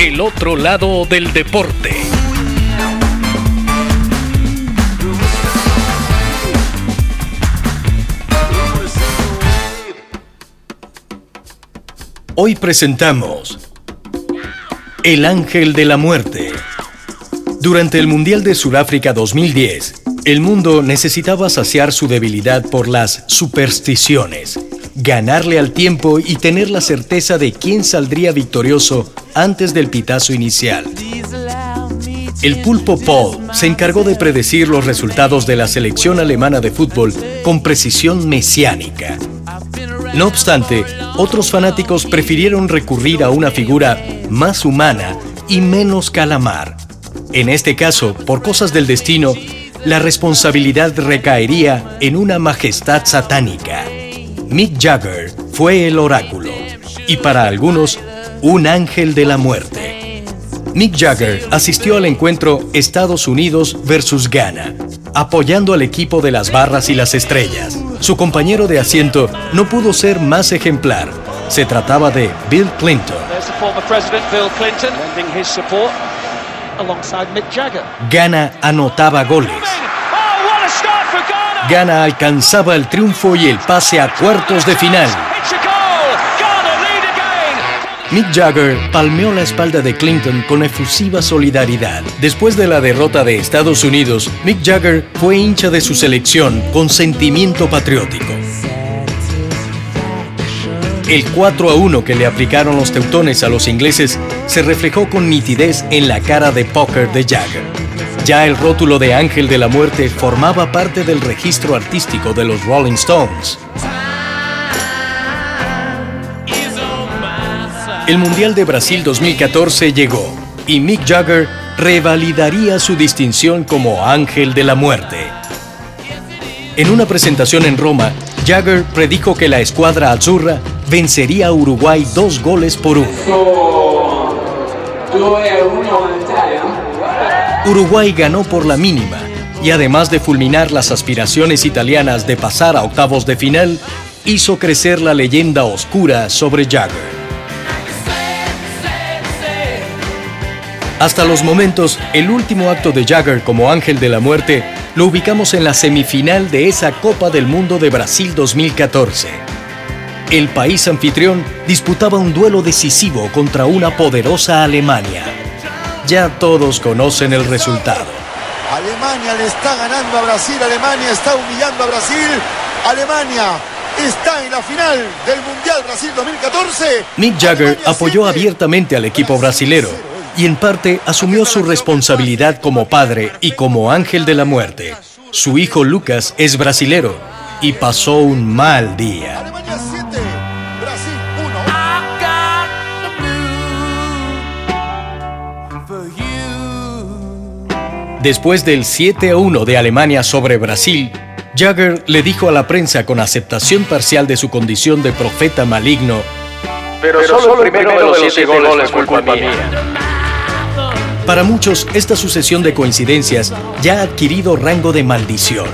El otro lado del deporte. Hoy presentamos El Ángel de la Muerte. Durante el Mundial de Sudáfrica 2010, el mundo necesitaba saciar su debilidad por las supersticiones, ganarle al tiempo y tener la certeza de quién saldría victorioso antes del pitazo inicial. El pulpo Paul se encargó de predecir los resultados de la selección alemana de fútbol con precisión mesiánica. No obstante, otros fanáticos prefirieron recurrir a una figura más humana y menos calamar. En este caso, por cosas del destino, la responsabilidad recaería en una majestad satánica. Mick Jagger fue el oráculo y para algunos un ángel de la muerte. Mick Jagger asistió al encuentro Estados Unidos versus Ghana, apoyando al equipo de las barras y las estrellas. Su compañero de asiento no pudo ser más ejemplar. Se trataba de Bill Clinton. Ghana anotaba goles. Ghana alcanzaba el triunfo y el pase a cuartos de final. Mick Jagger palmeó la espalda de Clinton con efusiva solidaridad. Después de la derrota de Estados Unidos, Mick Jagger fue hincha de su selección con sentimiento patriótico. El 4 a 1 que le aplicaron los teutones a los ingleses se reflejó con nitidez en la cara de póker de Jagger. Ya el rótulo de Ángel de la Muerte formaba parte del registro artístico de los Rolling Stones. El Mundial de Brasil 2014 llegó y Mick Jagger revalidaría su distinción como Ángel de la Muerte. En una presentación en Roma, Jagger predijo que la escuadra azurra vencería a Uruguay dos goles por uno. Uruguay ganó por la mínima y además de fulminar las aspiraciones italianas de pasar a octavos de final, hizo crecer la leyenda oscura sobre Jagger. Hasta los momentos, el último acto de Jagger como ángel de la muerte lo ubicamos en la semifinal de esa Copa del Mundo de Brasil 2014. El país anfitrión disputaba un duelo decisivo contra una poderosa Alemania. Ya todos conocen el resultado. Alemania le está ganando a Brasil, Alemania está humillando a Brasil, Alemania está en la final del Mundial Brasil 2014. Mick Jagger apoyó abiertamente al equipo brasilero y en parte asumió su responsabilidad como padre y como ángel de la muerte. Su hijo Lucas es brasilero y pasó un mal día. Después del 7 a 1 de Alemania sobre Brasil, Jagger le dijo a la prensa con aceptación parcial de su condición de profeta maligno, pero, solo, el primero, de los siete goles es culpa, mía. Para muchos, esta sucesión de coincidencias ya ha adquirido rango de maldición.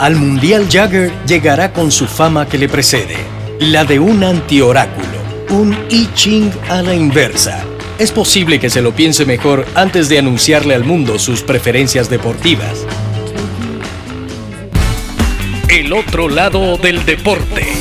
Al Mundial Jagger llegará con su fama que le precede, la de un antioráculo, un I Ching a la inversa. Es posible que se lo piense mejor antes de anunciarle al mundo sus preferencias deportivas. El otro lado del deporte.